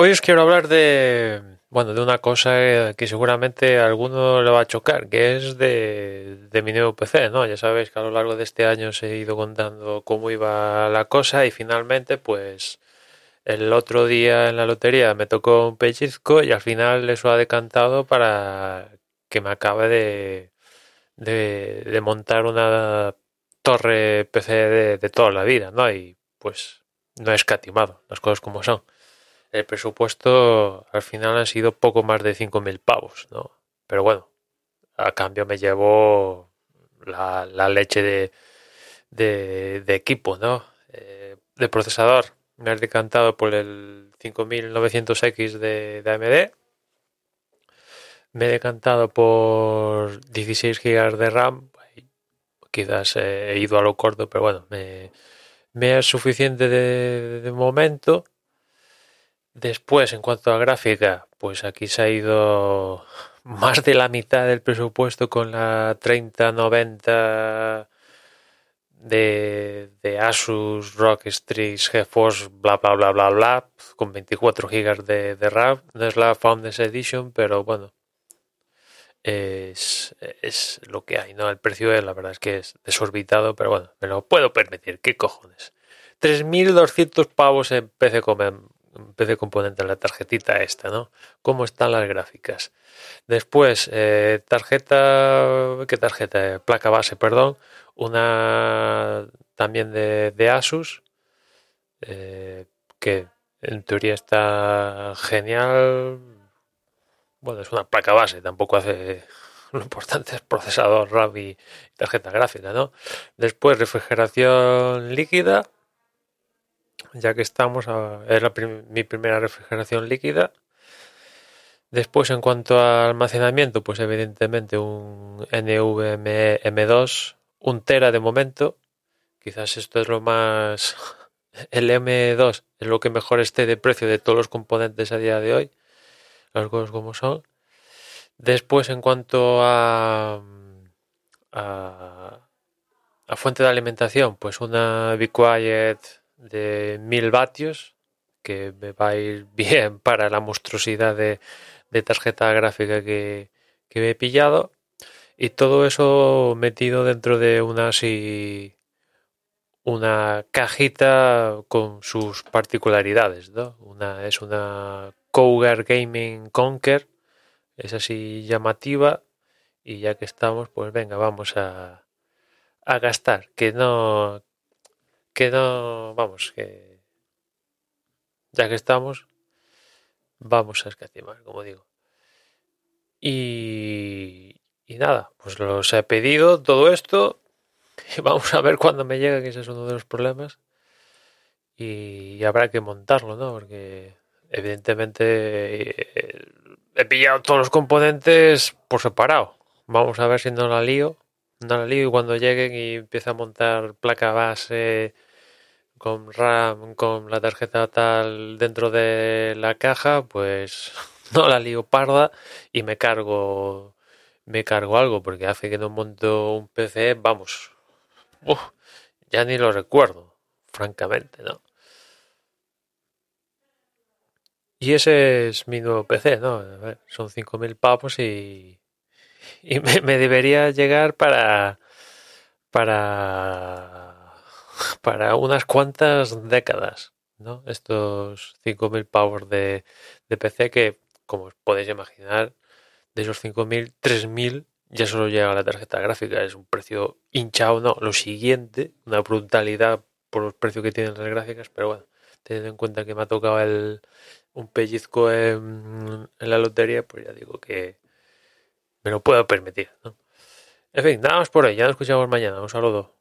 hoy os quiero hablar de, bueno, de una cosa que seguramente a alguno le va a chocar, que es de, mi nuevo PC, ¿no? Ya sabéis que a lo largo de este año os he ido contando cómo iba la cosa y finalmente, pues, el otro día en la lotería me tocó un pellizco y al final eso ha decantado para que me acabe de, de, de montar una torre PC de, de toda la vida, ¿no? Y pues no he escatimado, las cosas como son el presupuesto al final han sido poco más de 5.000 pavos, ¿no? Pero bueno, a cambio me llevo la, leche de, de, equipo, ¿no? Eh, de procesador. Me he decantado por el 5900X de, AMD. Me he decantado por 16 GB de RAM. Quizás he ido a lo corto, pero bueno, me, me es suficiente de momento Después, en cuanto a gráfica, pues aquí se ha ido más de la mitad del presupuesto con la 3090 de, de Asus ROG GeForce, bla bla bla bla bla, con 24 GB de, de RAM. No es la Founders Edition, pero bueno, es, es lo que hay, ¿no? El precio, es, la verdad es que es desorbitado, pero bueno, me lo puedo permitir. ¿Qué cojones? 3.200 pavos en PC PC componente, la tarjetita esta, ¿no? ¿Cómo están las gráficas? Después, eh, tarjeta, ¿qué tarjeta? Placa base, perdón. Una también de, Asus, eh, que en teoría está genial. Bueno, es una placa base, tampoco hace lo importante es procesador RAM y tarjeta gráfica, ¿no? Después refrigeración líquida, ya que estamos, a, es la prim mi primera refrigeración líquida. Después, en cuanto a almacenamiento, pues evidentemente un NVMe M2, un tera de momento. Quizás esto es lo más... El M2 es lo que mejor esté de precio de todos los componentes a día de hoy. Las cosas como son. Después, en cuanto a, a, fuente de alimentación, pues una Be Quiet de 1000 vatios, que me va a ir bien para la monstruosidad de, de tarjeta gráfica que, que me he pillado. Y todo eso metido dentro de una así una cajita con sus particularidades, ¿no? Una es una Cougar Gaming Conquer, es así llamativa y ya que estamos, pues venga, vamos a, a gastar, que no que no, vamos, que ya que estamos, vamos a escatimar, como digo. Y, y nada, pues los he pedido todo esto y vamos a ver cuándo me llega, que ese es uno de los problemas. Y, habrá que montarlo, ¿no? Porque evidentemente he pillado todos los componentes por separado. Vamos a ver si no la lío. No la lío y cuando lleguen y empiece a montar placa base, con RAM, con la tarjeta tal dentro de la caja, pues no la lío parda y me cargo me cargo algo porque hace que no monto un PC, vamos, uf, ya ni lo recuerdo, francamente, ¿no? Y ese es mi nuevo PC, ¿no? Son 5.000 pavos y, y me, me debería llegar para para para unas cuantas décadas, ¿no? Estos 5.000 pavos de, de PC que, como os podéis imaginar, de esos 5.000, 3.000 ya solo llega la tarjeta gráfica. Es un precio hinchado, no. Lo siguiente, una brutalidad por los precios que tienen las gráficas, pero bueno, teniendo en cuenta que me ha tocado el, un pellizco en, en la lotería, pues ya digo que me lo puedo permitir, ¿no? En fin, nada más por hoy. Ya nos escuchamos mañana. Un saludo.